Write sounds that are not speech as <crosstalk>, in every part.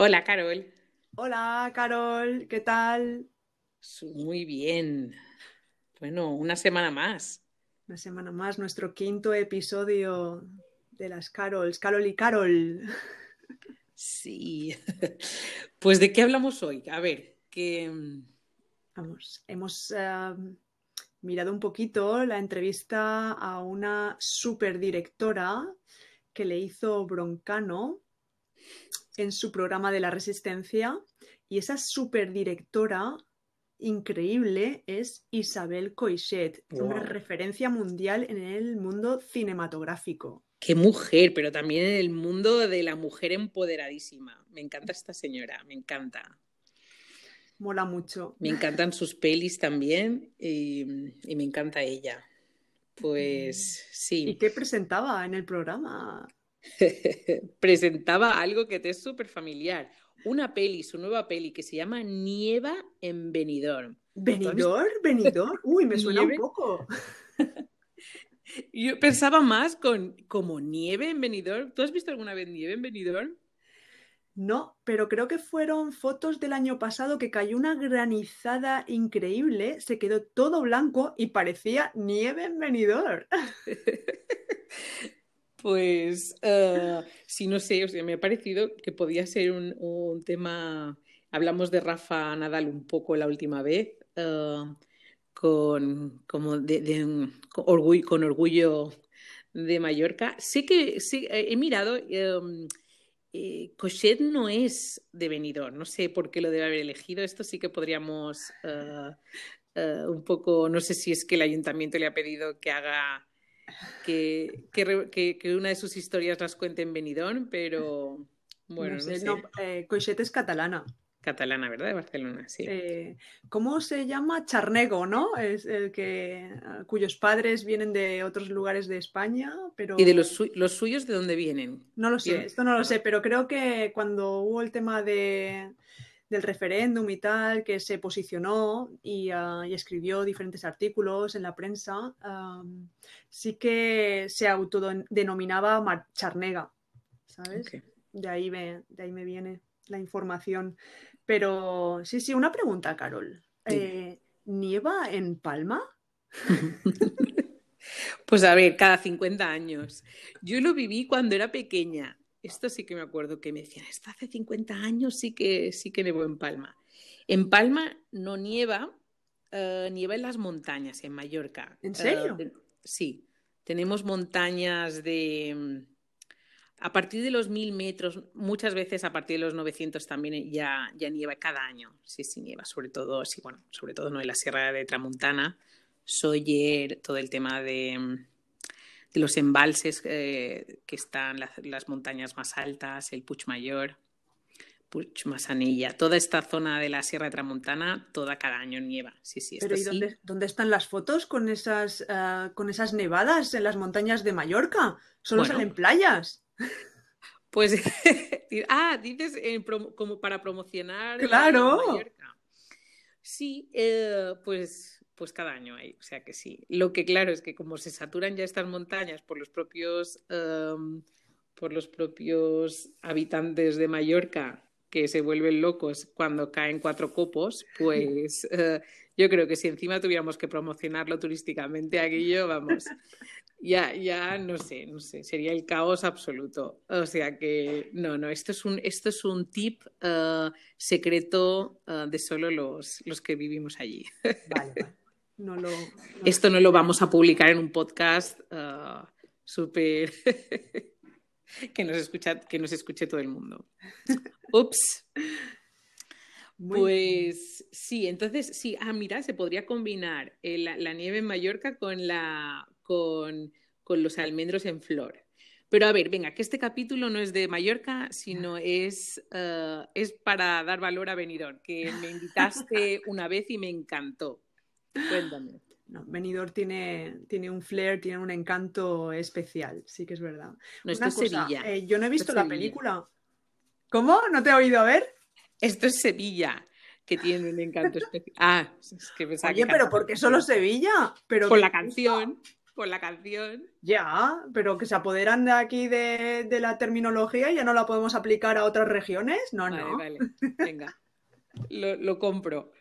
Hola, Carol. Hola, Carol, ¿qué tal? Muy bien. Bueno, una semana más. Una semana más, nuestro quinto episodio de las Carols, Carol y Carol. Sí. <laughs> Pues ¿de qué hablamos hoy? A ver, que... Vamos, hemos eh, mirado un poquito la entrevista a una superdirectora que le hizo Broncano en su programa de la Resistencia y esa superdirectora increíble es Isabel Coixet, una referencia mundial en el mundo cinematográfico. Qué mujer, pero también en el mundo de la mujer empoderadísima. Me encanta esta señora, me encanta. Mola mucho. Me encantan sus pelis también y, y me encanta ella. Pues sí. ¿Y qué presentaba en el programa? <laughs> presentaba algo que te es súper familiar. Una peli, su nueva peli, que se llama Nieva en Benidorm. ¿Benidorm? ¿Benidorm? Uy, me suena un poco. <laughs> Yo pensaba más con como nieve en Benidorm. ¿Tú has visto alguna vez nieve en Benidorm? No, pero creo que fueron fotos del año pasado que cayó una granizada increíble, se quedó todo blanco y parecía nieve en Benidorm. <laughs> Pues uh, sí, no sé, o sea, me ha parecido que podía ser un, tema. Hablamos de Rafa Nadal un poco la última vez, uh, con, como de, con, orgullo, de Mallorca. Sé que sí, he mirado, um, eh, Cochet no es de no sé por qué lo debe haber elegido. Esto sí que podríamos un poco, no sé si es que el ayuntamiento le ha pedido que haga que, que, que, una de sus historias las cuente en Benidorm, pero bueno, no sé. No sé. No, eh, Coixet es catalana. Catalana, ¿verdad? De Barcelona, sí. Eh, ¿Cómo se llama? Charnego, ¿no? Es el que cuyos padres vienen de otros lugares de España, pero... ¿Y de los, su los suyos de dónde vienen? No lo sé, esto no lo sé, pero creo que cuando hubo el tema de del referéndum y tal, que se posicionó y, uh, y, escribió diferentes artículos en la prensa, um, sí que se autodenominaba Charnega, ¿sabes? Okay. De, ahí me, de ahí me viene la información. Pero sí, sí, una pregunta, Carol. Sí. Eh, ¿Nieva en Palma? <laughs> pues a ver, cada 50 años. Yo lo viví cuando era pequeña esto sí que me acuerdo que me decían, esto hace 50 años sí que, sí que nevó en Palma. En Palma no nieva, uh, nieva en las montañas, en Mallorca. ¿En serio? Uh, sí, tenemos montañas de... Mm, a partir de los mil metros, muchas veces a partir de los 900 también ya, ya nieva cada año. Sí, sí, nieva, sobre todo, sí, bueno, sobre todo no en la Sierra de Tramuntana, Soller, todo el tema de mm, de los embalses eh, que están las, las, montañas más altas, el Puig Mayor, Puig Massanilla, toda esta zona de la Sierra de Tramontana, toda cada año nieva. Sí, sí, Pero ¿y dónde, sí. dónde, están las fotos con esas, uh, con esas nevadas en las montañas de Mallorca? Solo bueno, salen playas. Pues, <laughs> ah, dices eh, como para promocionar. Claro. Mallorca. Sí, eh, pues pues cada año hay, o sea que sí. Lo que claro es que como se saturan ya estas montañas por los propios, um, por los propios habitantes de Mallorca que se vuelven locos cuando caen cuatro copos, pues uh, <laughs> yo creo que si encima tuviéramos que promocionarlo turísticamente, aquello, vamos, ya, ya no sé, no sé, sería el caos absoluto. O sea que, no, no, esto es un, esto es un tip uh, secreto uh, de solo los, los que vivimos allí. Vale, vale. No lo, no Esto no lo vamos a publicar en un podcast uh, súper <laughs> que nos escucha, que nos escuche todo el mundo. Ups. Muy pues bien. sí, entonces sí, ah, mira, se podría combinar la, la, nieve en Mallorca con, la, con, con los almendros en flor. Pero a ver, venga, que este capítulo no es de Mallorca, sino es, uh, es para dar valor a Benidorm, que me invitaste una vez y me encantó. Cuéntame. No, Benidorm tiene, tiene un flair, tiene un encanto especial, sí que es verdad. No, esto Una es cosa, Sevilla. Eh, yo no he visto la Sevilla. película. ¿Cómo? ¿No te he oído a ver? Esto es Sevilla, que tiene un encanto <laughs> especial. Ah, es que pensaba Oye, que pero ¿por qué solo Sevilla? ¿Pero Con la canción. por la canción. Ya, pero que se apoderan de aquí de, de la terminología y ya no la podemos aplicar a otras regiones. No, Vale, no. vale, venga, <laughs> lo, lo compro.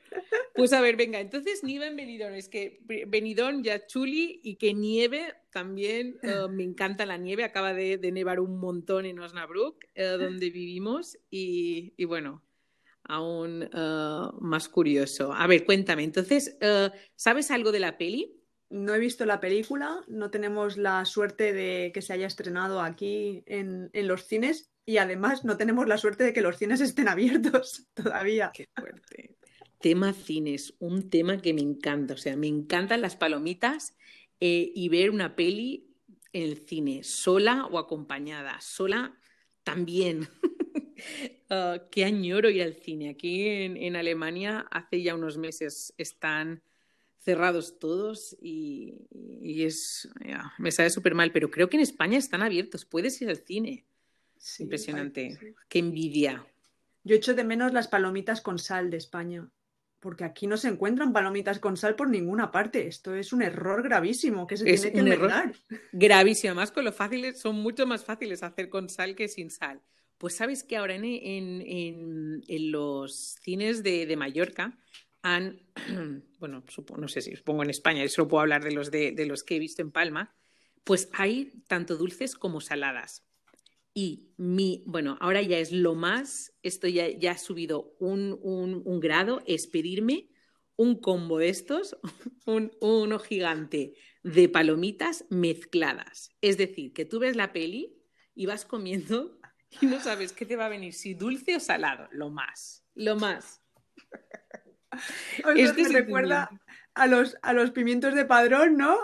Pues a ver, venga, entonces nieve en Benidorm. Es que Benidorm ya chuli y que nieve también. eh, me encanta la nieve. Acaba de, de nevar un montón en Osnabrück, eh, donde vivimos. Y, y bueno, aún eh, más curioso. A ver, cuéntame. Entonces, ¿sabes algo de la peli? No he visto la película, no tenemos la suerte de que se haya estrenado aquí en, en los cines y además no tenemos la suerte de que los cines estén abiertos <laughs> todavía. Qué fuerte. Tema cines, un tema que me encanta. O sea, me encantan las palomitas eh, y ver una peli en el cine, sola o acompañada. Sola también. <laughs> Ah, qué añoro ir al cine. Aquí en, en Alemania hace ya unos meses están cerrados todos y, y es, ya, me sabe súper mal, pero creo que en España están abiertos. Puedes ir al cine. Sí, Impresionante. sí. Qué envidia. Yo echo de menos las palomitas con sal de España, porque aquí no se encuentran palomitas con sal por ninguna parte. Esto es un error gravísimo que se Es tiene que un error. Gravísimo, además con lo fáciles, son mucho más fáciles hacer con sal que sin sal. Pues sabes que ahora en, en- en- en los cines de, de Mallorca han, <clears throat> bueno, supo- no sé si supongo en España, yo solo puedo hablar de los, de, de los que he visto en Palma, pues hay tanto dulces como saladas. Y mi, bueno, ahora ya es lo más, esto ya, ya ha subido un, un- un grado, es pedirme un combo de estos, <laughs> un, uno gigante de palomitas mezcladas. Es decir, que tú ves la peli y vas comiendo y no sabes qué te va a venir, si dulce o salado. Lo más, lo más. <laughs> O sea, me recuerda a los, a los pimientos de padrón, ¿no?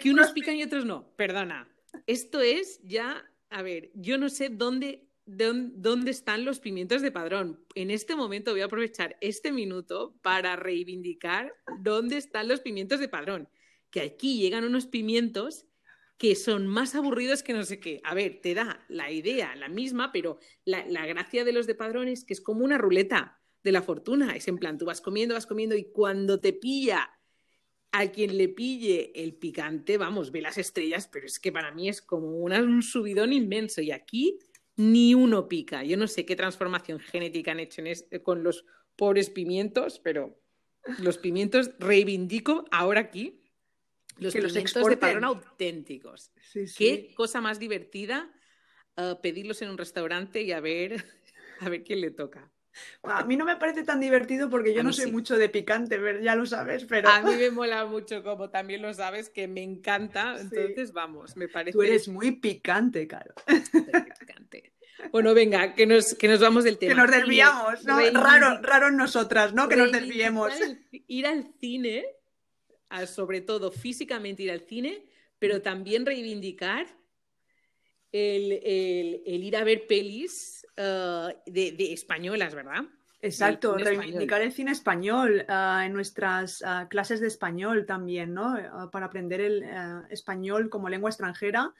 Que unos <laughs> pican y otros no. Perdona. Esto es ya, a ver, yo no sé dónde, dónde, están los pimientos de padrón. En este momento voy a aprovechar este minuto para reivindicar dónde están los pimientos de padrón. Que aquí llegan unos pimientos que son más aburridos que no sé qué. A ver, te da la idea, la misma, pero la, la gracia de los de padrón es que es como una ruleta de la fortuna. Es en plan, tú vas comiendo, vas comiendo y cuando te pilla a quien le pille el picante, vamos, ve las estrellas, pero es que para mí es como una- un subidón inmenso. Y aquí ni uno pica. Yo no sé qué transformación genética han hecho en es- con los pobres pimientos, pero los pimientos reivindico ahora aquí. Los Que los pimientos de padrón auténticos. Sí, sí. Qué cosa más divertida eh, pedirlos en un restaurante y a ver, <laughs> a ver quién le toca. A mí no me parece tan divertido porque yo no soy sí. mucho de picante, ya lo sabes, pero A mí me mola mucho, como también lo sabes, que me encanta. <laughs> Sí. Entonces, vamos, me parece tú eres muy picante, claro. súper picante. Bueno, venga, que nos, que nos vamos del tema. Que nos desviamos, ¿no? Reivindic- Raro, raro en nosotras, ¿no? Que nos desviemos. el- ir al cine, a- sobre todo físicamente ir al cine, pero también reivindicar el, el- el ir a ver pelis eh, de, de españolas, ¿verdad? Exacto, reivindicar el cine español ah, en nuestras ah, clases de español también, ¿no? Para aprender el español como lengua extranjera.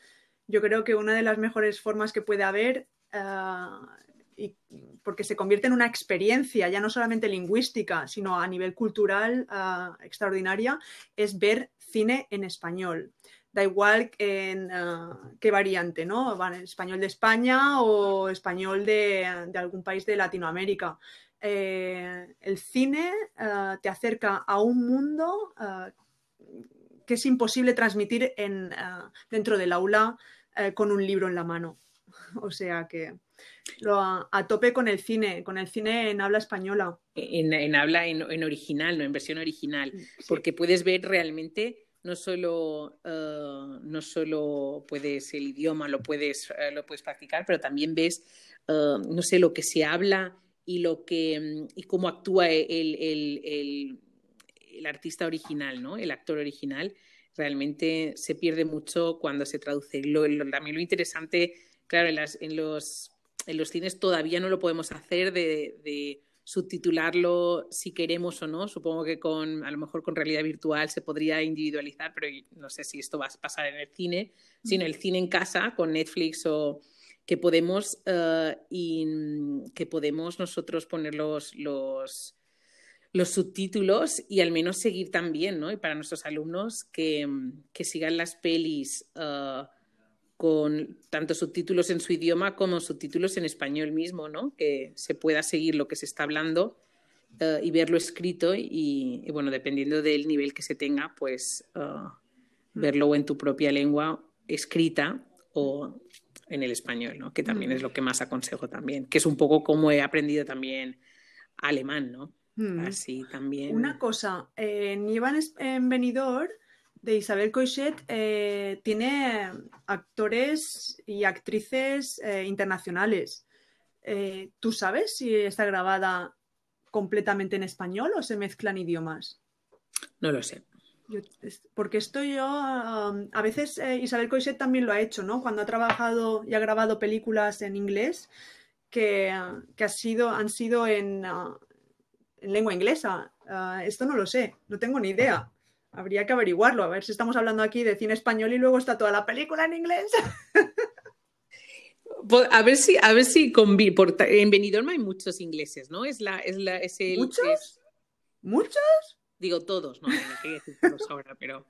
Yo creo que una de las mejores formas que puede haber, y, porque se convierte en una experiencia, ya no solamente lingüística, sino a nivel cultural extraordinaria, es ver cine en español. Da igual en ah, qué variante, ¿no? En español de España o español de, de algún país de Latinoamérica. Eh, el cine ah, te acerca a un mundo que es imposible transmitir en, dentro del aula eh, con un libro en la mano. <laughs> O sea que lo, a, a tope con el cine, con el cine en habla española. En, en habla en, en original, no en versión original. Sí. porque puedes ver realmente no solo, eh, no solo puedes el idioma, lo puedes, eh, lo puedes practicar, pero también ves, eh, no sé, lo que se habla y, lo que, y cómo actúa el, el- el- el artista original, ¿no? el actor original. Realmente se pierde mucho cuando se traduce. Lo- lo- también lo interesante, claro, en, las- en los, en los cines todavía no lo podemos hacer de, de subtitularlo si queremos o no. Supongo que con, a lo mejor con realidad virtual se podría individualizar, pero no sé si esto va a pasar en el cine, sino el cine en casa con Netflix o que podemos eh, y, que podemos nosotros poner los, los, los subtítulos y al menos seguir también, ¿no? Y para nuestros alumnos que, que sigan las pelis uh, con tanto subtítulos en su idioma como subtítulos en español mismo, ¿no? Que se pueda seguir lo que se está hablando uh, y verlo escrito y, y, bueno, dependiendo del nivel que se tenga, pues uh, verlo en tu propia lengua escrita o en el español, ¿no? Que también es lo que más aconsejo también, que es un poco como he aprendido también alemán, ¿no? Mm. Así también. Una cosa, en Iván en Benidorm de Isabel Coixet eh, tiene actores y actrices eh, internacionales. Eh, ¿Tú sabes si está grabada completamente en español o se mezclan idiomas? No lo sé. porque esto yo, um, a veces Isabel Coixet también lo ha hecho, ¿no? Cuando ha trabajado y ha grabado películas en inglés que, que ha sido, han sido en, uh, en lengua inglesa. Uh, esto no lo sé, no tengo ni idea. Habría que averiguarlo, a ver si estamos hablando aquí de cine español y luego está toda la película en inglés. <laughs> a ver si, a ver si por, en Benidorm hay muchos ingleses, ¿no? Es la, es la, es el, ¿Muchos? Es, ¿Muchos? Digo todos, no, no quería decir todos ahora, pero.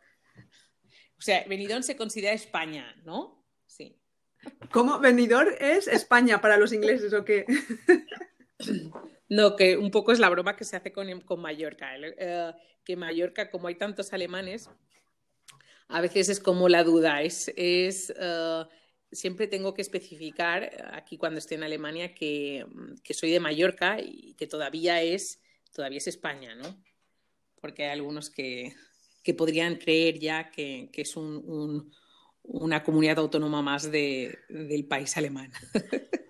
O sea, Benidorm se considera España, ¿no? Sí. ¿Cómo? ¿Benidorm es España para los ingleses o qué? <coughs> No, que un poco es la broma que se hace con, con Mallorca. Eh, que Mallorca, como hay tantos alemanes, a veces es como la duda. Es, es uh, siempre tengo que especificar aquí cuando estoy en Alemania que, que, soy de Mallorca y que todavía es, todavía es España, ¿no? Porque hay algunos que, que podrían creer ya que, que es un, una comunidad autónoma más de, del país alemán. <laughs>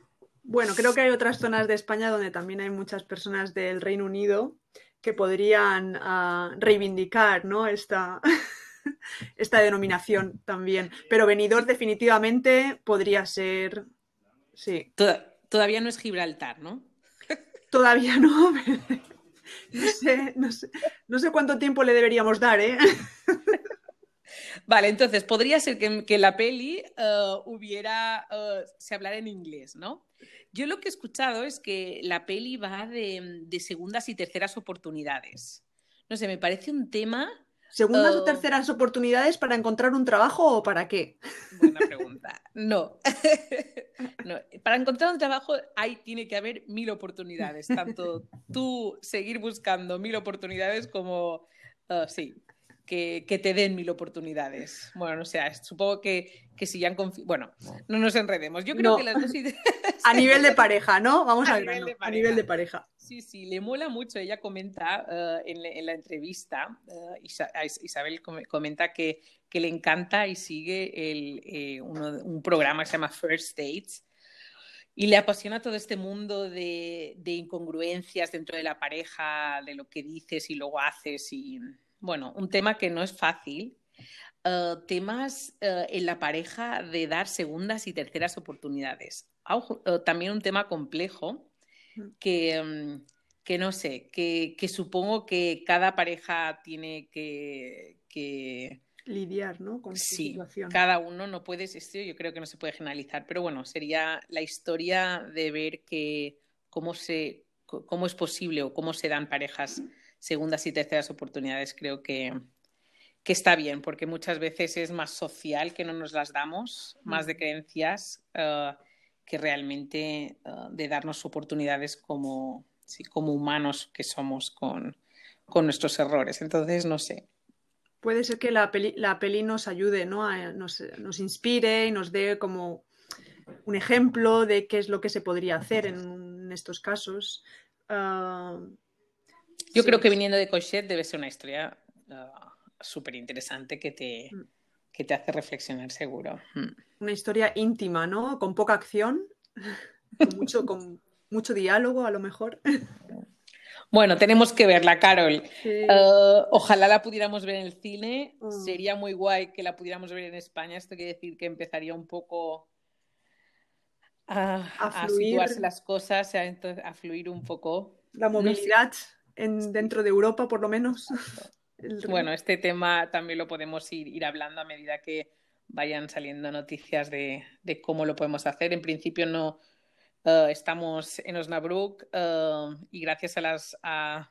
Bueno, creo que hay otras zonas de España donde también hay muchas personas del Reino Unido que podrían uh, reivindicar ¿no? esta, <laughs> esta denominación también. Pero venidor definitivamente podría ser. Sí. todavía no es Gibraltar, ¿no? <laughs> Todavía no. <laughs> No sé, no sé, no sé cuánto tiempo le deberíamos dar, ¿eh? Vale, entonces podría ser que, que la peli uh, hubiera, uh, se hablara en inglés, ¿no? Yo lo que he escuchado es que la peli va de, de segundas y terceras oportunidades. No sé, me parece un tema ¿Segundas uh, o terceras oportunidades para encontrar un trabajo o para qué? Buena pregunta. No. <laughs> no. Para encontrar un trabajo hay, tiene que haber mil oportunidades. Tanto tú seguir buscando mil oportunidades como, uh, sí, que, que, te den mil oportunidades. Bueno, no sé, supongo que, que si ya han Bueno, no nos enredemos. Yo creo no. que las dos <laughs> A nivel de pareja, ¿no? Vamos a, a, nivel, de a nivel de pareja. Sí, sí, le mola mucho. Ella comenta uh, en, en, la entrevista, uh, Isabel comenta que, que, le encanta y sigue el, eh, uno, un programa que se llama First Dates. Y le apasiona todo este mundo de, de incongruencias dentro de la pareja, de lo que dices y luego haces y bueno, un tema que no es fácil. Uh, temas uh, en la pareja de dar segundas y terceras oportunidades. Uh, también un tema complejo que, um, que no sé, que, que, supongo que cada pareja tiene que, que... lidiar ¿no? con sí, situación. Cada uno no puede, esto yo creo que no se puede generalizar, pero bueno, sería la historia de ver que, cómo, se, cómo es posible o cómo se dan parejas segundas y terceras oportunidades creo que, que está bien, porque muchas veces es más social que no nos las damos, más de creencias uh, que realmente uh, de darnos oportunidades como, sí, como humanos que somos con, con, nuestros errores. Entonces, no sé. Puede ser que la peli, la peli nos ayude, ¿no? Nos, nos, inspire y nos dé como un ejemplo de qué es lo que se podría hacer en, en estos casos. Uh, yo sí. creo que viniendo de Cochet debe ser una historia uh, súper interesante que te, mm. que te hace reflexionar seguro. Mm. Una historia íntima, ¿no? Con poca acción, <laughs> con mucho, con mucho diálogo a lo mejor. Bueno, tenemos que verla, Carol. Sí. Uh, ojalá la pudiéramos ver en el cine. Mm. Sería muy guay que la pudiéramos ver en España. Esto quiere decir que empezaría un poco a, a, a situarse las cosas, a, a, fluir un poco. La movilidad. No sé en, dentro de Europa, por lo menos. <laughs> Bueno, este tema también lo podemos ir, ir hablando a medida que vayan saliendo noticias de, de cómo lo podemos hacer. En principio no uh, estamos en Osnabrück uh, y gracias a las, a,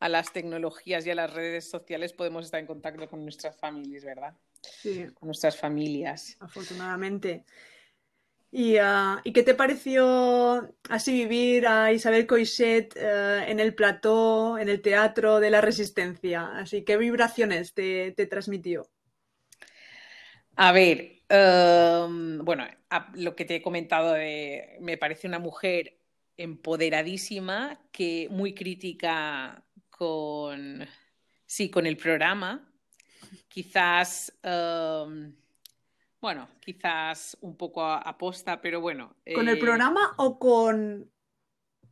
a las tecnologías y a las redes sociales podemos estar en contacto con nuestras familias, ¿verdad? Sí. Con nuestras familias. Afortunadamente. ¿Y, uh, ¿Y, qué te pareció así vivir a Isabel Coixet uh, en el plató, en el teatro de la Resistencia? Así, ¿qué vibraciones te, transmitió? A ver, um, bueno, lo que te he comentado, de, me parece una mujer empoderadísima, que muy crítica con, sí, con el programa. Quizás, um, bueno, quizás un poco aposta, pero bueno. ¿Con eh... el programa o con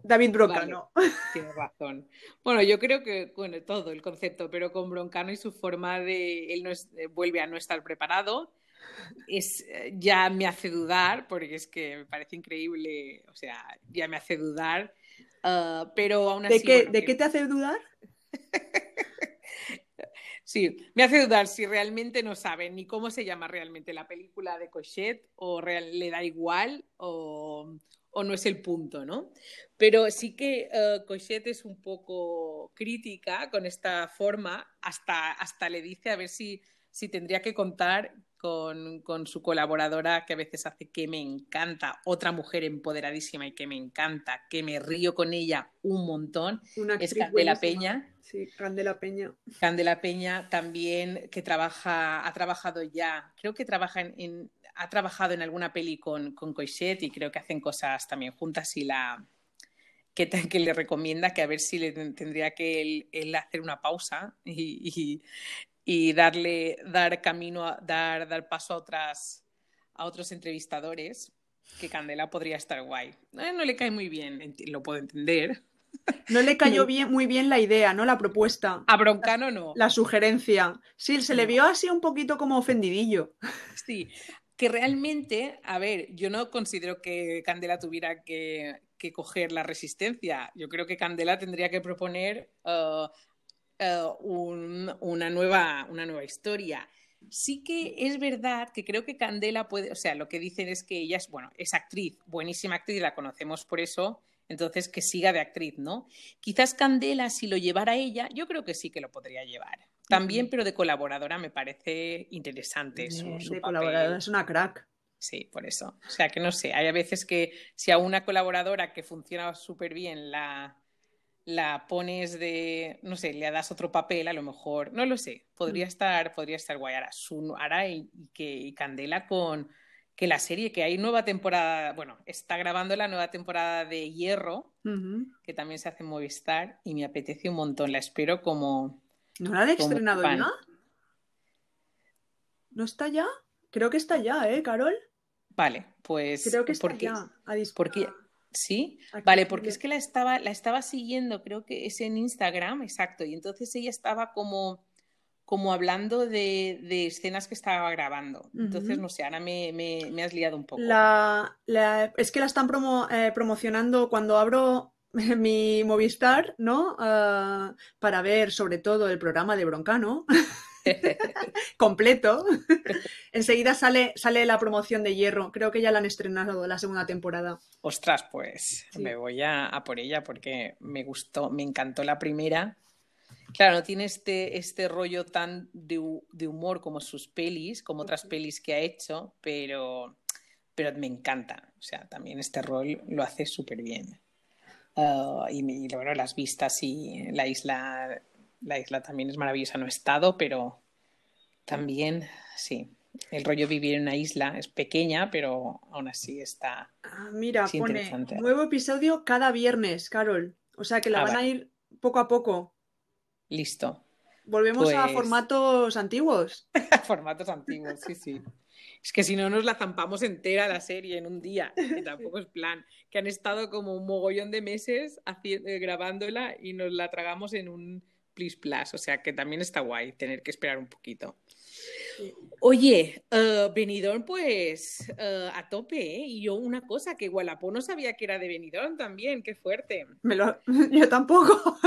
David Broncano? Vale, tienes razón. Bueno, yo creo que, bueno, todo el concepto, pero con Broncano y su forma de, él no es, vuelve a no estar preparado, es, ya me hace dudar, porque es que me parece increíble, o sea, ya me hace dudar, uh, pero aún así... ¿De qué, bueno, ¿de que... qué te hace dudar? <laughs> Sí, me hace dudar si realmente no saben ni cómo se llama realmente la película de Cochet o real, le da igual o, o, no es el punto, ¿no? Pero sí que uh, Cochet es un poco crítica con esta forma, hasta, hasta le dice a ver si, si tendría que contar con, con, su colaboradora que a veces hace que me encanta, otra mujer empoderadísima y que me encanta, que me río con ella un montón, Una es Candela buenísima. Peña. Sí, Candela Peña. Candela Peña también, que trabaja, ha trabajado ya, creo que trabaja en, ha trabajado en alguna peli con, con Coixet y creo que hacen cosas también juntas y la, que, que, le recomienda que a ver si le tendría que él, hacer una pausa y, y, darle dar camino a, dar dar paso a otras a otros entrevistadores que Candela podría estar guay no le cae muy bien lo puedo entender no le cayó bien, muy bien la idea, ¿no? La propuesta. A Broncano no. La sugerencia. Sí, se le vio así un poquito como ofendidillo. Sí, que realmente, a ver, yo no considero que Candela tuviera que, que coger la resistencia. Yo creo que Candela tendría que proponer uh, uh, un, una, nueva, una nueva historia. Sí que es verdad que creo que Candela puede, o sea, lo que dicen es que ella es, bueno, es actriz, buenísima actriz, la conocemos por eso, entonces que siga de actriz, ¿no? Quizás Candela, si lo llevara ella, yo creo que sí que lo podría llevar. También, pero de colaboradora me parece interesante su, de, su de papel. colaboradora es una crack. Sí, por eso. O sea, que no sé, hay a veces que si a una colaboradora que funciona súper bien la, la pones de, no sé, le das otro papel, a lo mejor, no lo sé, podría estar, podría estar guay. Ahora, su, ahora y, y que y Candela con que la serie, que hay nueva temporada, bueno, está grabando la nueva temporada de Hierro, Uh -huh. que también se hace en Movistar, y me apetece un montón, la espero como... ¿No la han estrenado ya? ¿No está ya? Creo que está ya, ¿eh, Carol? Vale, pues... Creo que está porque, ya. A porque ¿Sí? Aquí Vale, porque es que la estaba, la estaba siguiendo, creo que es en Instagram, exacto, y entonces ella estaba como, como hablando de, de escenas que estaba grabando. Entonces, no sé, ahora me, me- me has liado un poco. La, la- es que la están promo- eh, promocionando cuando abro <laughs> mi Movistar, ¿no? Ah, para ver sobre todo el programa de Broncano <laughs> completo. <laughs> Enseguida sale, sale la promoción de Hierro. Creo que ya la han estrenado la segunda temporada. Ostras, pues Sí. me voy a, a por ella porque me gustó, me encantó la primera. Claro, no tiene este, este rollo tan de, hu- de humor como sus pelis, como otras pelis que ha hecho, pero, pero me encanta. O sea, también este rol lo hace súper bien. Ah, y, y bueno, las vistas y la isla, la isla también es maravillosa. No he estado, pero también, sí. El rollo vivir en una isla es pequeña, pero aún así está. Ah, mira, pone nuevo episodio cada viernes, Carol. O sea que la Ah, van a ir poco a poco. Listo. Volvemos a Pues- formatos antiguos. <laughs> Formatos antiguos, sí, sí. Es que si no nos la zampamos entera la serie en un día, <laughs> que tampoco es plan. Que han estado como un mogollón de meses haci- eh, grabándola y nos la tragamos en un Plis Plus. O sea que también está guay tener que esperar un poquito. Oye, eh, Benidorm, pues eh, a tope, ¿eh? Y yo una cosa, que Gualapó no sabía que era de Benidorm también, qué fuerte. Me lo... <laughs> Yo tampoco.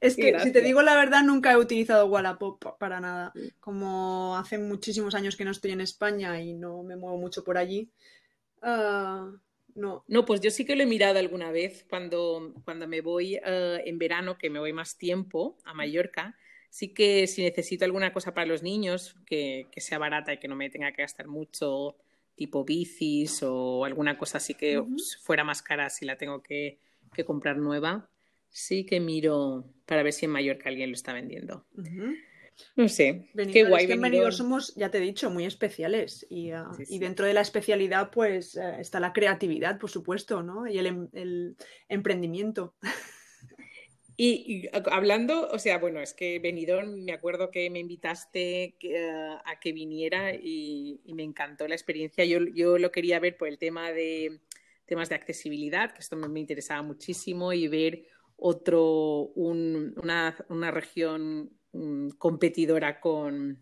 Es que, si te digo la verdad, nunca he utilizado Wallapop pa- para nada. Como hace muchísimos años que no estoy en España y no me muevo mucho por allí, ah, no. No, pues yo sí que lo he mirado alguna vez cuando, cuando me voy eh, en verano, que me voy más tiempo a Mallorca. Sí que si necesito alguna cosa para los niños, que, que sea barata y que no me tenga que gastar mucho, tipo bicis o alguna cosa así que fuera más cara si la tengo que, que comprar nueva, sí que miro para ver si en Mallorca alguien lo está vendiendo. No sé, Benidorm, qué guay es que en Benidorm. Benidorm somos, ya te he dicho, muy especiales. Y, ah, Sí, y dentro de la especialidad, pues eh, está la creatividad, por supuesto, ¿no? Y el, em- el emprendimiento. <laughs> Y, y hablando, o sea, bueno, es que Benidorm, me acuerdo que me invitaste eh, a que viniera y, y me encantó la experiencia. Yo, yo lo quería ver por el tema de temas de accesibilidad, que esto me, me interesaba muchísimo, y ver otro, un- una, una región mm, competidora con,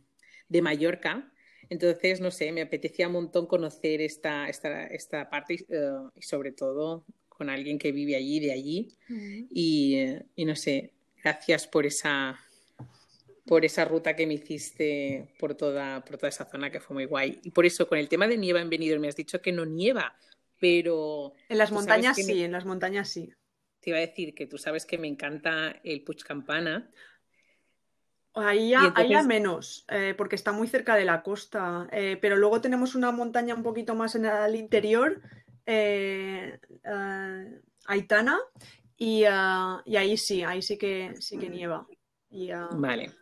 de Mallorca. Entonces, no sé, me apetecía un montón conocer esta, esta, esta parte y, eh, y sobre todo con alguien que vive allí, de allí. Y, eh, y no sé, gracias por esa, por esa ruta que me hiciste por toda, por toda esa zona que fue muy guay. Y por eso, con el tema de nieva en Benidorm, me has dicho que no nieva, pero En las montañas sí, en las montañas sí. Te iba a decir que tú sabes que me encanta el Puig Campana. Ahí entonces- menos, eh, porque está muy cerca de la costa. eh, pero luego tenemos una montaña un poquito más en el interior, eh, Aitana, y, ah, y ahí sí, ahí sí que sí que nieva. Y, Vale.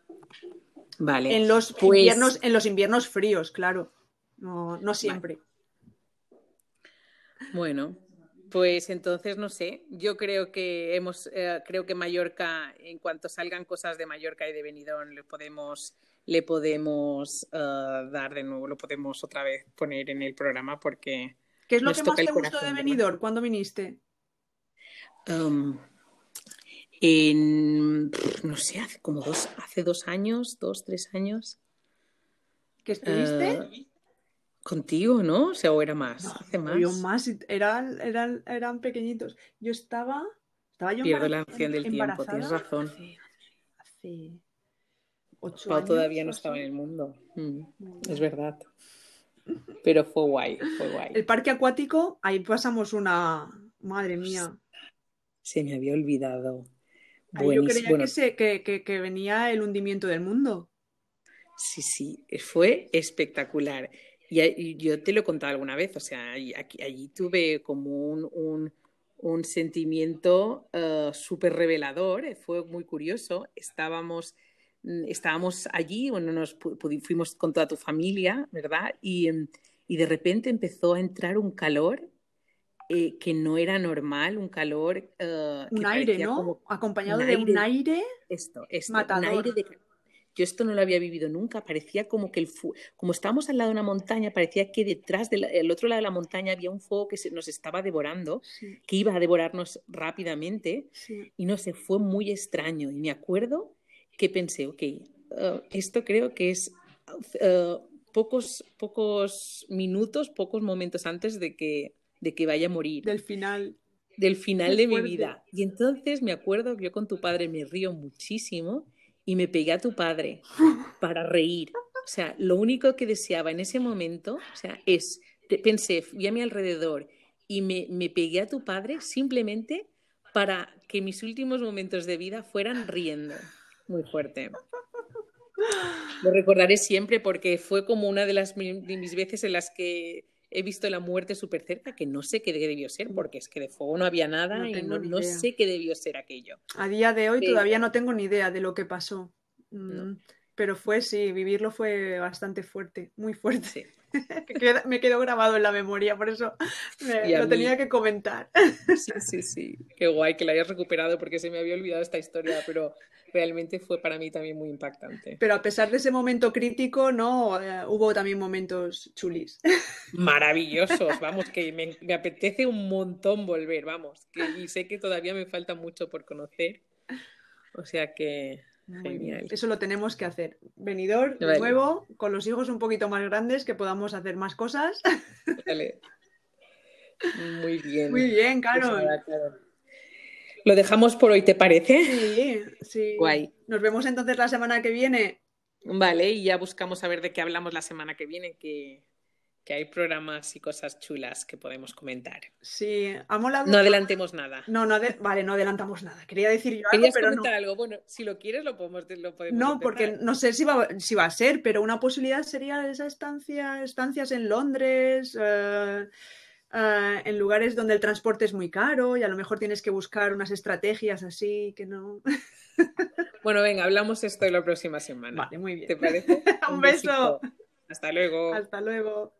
Vale. en los Pues- inviernos, en los inviernos fríos, claro. No, no siempre. Bueno, pues entonces no sé. Yo creo que hemos, eh, creo que Mallorca, en cuanto salgan cosas de Mallorca y de Benidorm, le podemos, le podemos eh, dar de nuevo, lo podemos otra vez poner en el programa porque ¿Qué es lo nos que más te gustó de. Benidorm cuando viniste? um, en, no sé, hace como dos, hace dos años, dos, tres años. ¿Que estuviste? eh, contigo, ¿no? O sea, o era más, No, hace más. Yo más, eran, eran, eran pequeñitos. Yo estaba, estaba yo Pierdo la noción del tiempo, tienes razón. Hace, hace ocho Pau años. todavía no estaba en el mundo. Mm, es verdad. Pero fue guay, fue guay. El parque acuático, ahí pasamos una, madre mía. Se me había olvidado. Ahí yo creía Bueno, que, se, que, que- que venía el hundimiento del mundo. sí, sí, fue espectacular. Y, y yo te lo he contado alguna vez, o sea, allí, aquí- allí tuve como un, un, un sentimiento eh, súper revelador, eh, fue muy curioso. Estábamos, mm, estábamos allí, bueno, nos fuimos con toda tu familia, ¿verdad? Y, em, y de repente empezó a entrar un calor eh, que no era normal, un calor que Un aire, parecía ¿no? como Acompañado un de un aire. aire. esto, esto, un Matador. aire de... Yo esto no lo había vivido nunca, parecía como que el como estábamos al lado de una montaña, parecía que detrás del el otro lado de la montaña había un fuego que se, nos estaba devorando, Sí, que iba a devorarnos rápidamente, sí. y no sé, fue muy extraño. Y me acuerdo que pensé, ok, eh, esto creo que es eh, pocos, pocos minutos, pocos momentos antes de que, de que vaya a morir Del final. del final de mi vida. Y entonces me acuerdo que yo con tu padre me río muchísimo y me pegué a tu padre <laughs> para reír. O sea, lo único que deseaba en ese momento, o sea, es, pensé, vi a mi alrededor y me, me pegué a tu padre simplemente para que mis últimos momentos de vida fueran riendo. Muy fuerte. Lo recordaré siempre porque fue como una de las de mis veces en las que he visto la muerte súper cerca, que no sé qué debió ser, porque es que de fuego no había nada No y no, no sé qué debió ser aquello. A día de hoy Pero- todavía no tengo ni idea de lo que pasó. Mm, No. Pero fue, sí, vivirlo fue bastante fuerte, muy fuerte. Sí. <laughs> Me quedó grabado en la memoria, por eso me- lo mí. tenía que comentar. Sí, sí, sí. Qué guay que la hayas recuperado porque se me había olvidado esta historia, pero realmente fue para mí también muy impactante. Pero a pesar de ese momento crítico, no, Eh, hubo también momentos chulis. <laughs> Maravillosos, vamos, que me, me apetece un montón volver, vamos, que, y sé que todavía me falta mucho por conocer, o sea que bien. genial. Eso lo tenemos que hacer. Venidor, de nuevo, con los hijos un poquito más grandes, que podamos hacer más cosas. Vale. <laughs> Muy bien. Muy bien, Pues Carol. Lo dejamos por hoy, ¿te parece? Sí, sí. Guay. Nos vemos entonces la semana que viene. Vale, y ya buscamos a ver de qué hablamos la semana que viene, que, que hay programas y cosas chulas que podemos comentar. Sí, ha molado. No adelantemos nada. No, no vale, no adelantamos nada. Quería decir yo algo, pero comentar algo? Bueno, si lo quieres lo podemos, lo podemos No, porque no sé si va, si va a ser, pero una posibilidad sería esa estancia, estancias en Londres, eh, eh, en lugares donde el transporte es muy caro y a lo mejor tienes que buscar unas estrategias así que no. <laughs> Bueno, venga, hablamos esto la próxima semana. Vale, muy bien. ¿Te parece? <laughs> Un, beso. Hasta luego. Hasta luego.